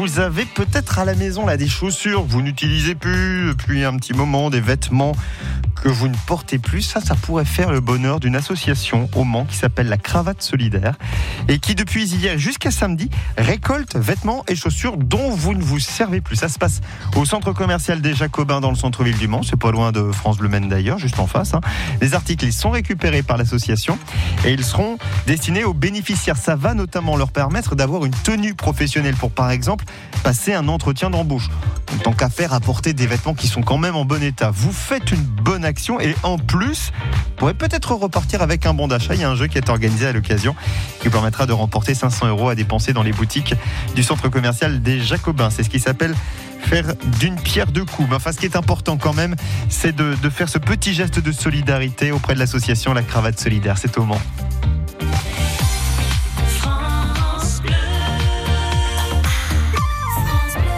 vous avez peut-être à la maison là des chaussures vous n'utilisez plus depuis un petit moment, des vêtements que vous ne portez plus, ça, ça pourrait faire le bonheur d'une association au Mans qui s'appelle la Cravate Solidaire et qui depuis hier jusqu'à samedi récolte vêtements et chaussures dont vous ne vous servez plus. Ça se passe au centre commercial des Jacobins dans le centre-ville du Mans, c'est pas loin de France Bleu Maine d'ailleurs, juste en face. Hein. Les articles sont récupérés par l'association et ils seront destinés aux bénéficiaires. Ça va notamment leur permettre d'avoir une tenue professionnelle pour par exemple passer un entretien d'embauche. Tant qu'à faire, apporter des vêtements qui sont quand même en bon état. Vous faites une bonne et en plus, pourrez peut-être repartir avec un bon d'achat. Il y a un jeu qui est organisé à l'occasion qui permettra de remporter 500 euros à dépenser dans les boutiques du centre commercial des Jacobins. C'est ce qui s'appelle faire d'une pierre deux coups. Mais enfin, ce qui est important quand même, c'est de, de faire ce petit geste de solidarité auprès de l'association La Cravate Solidaire. C'est au Mans.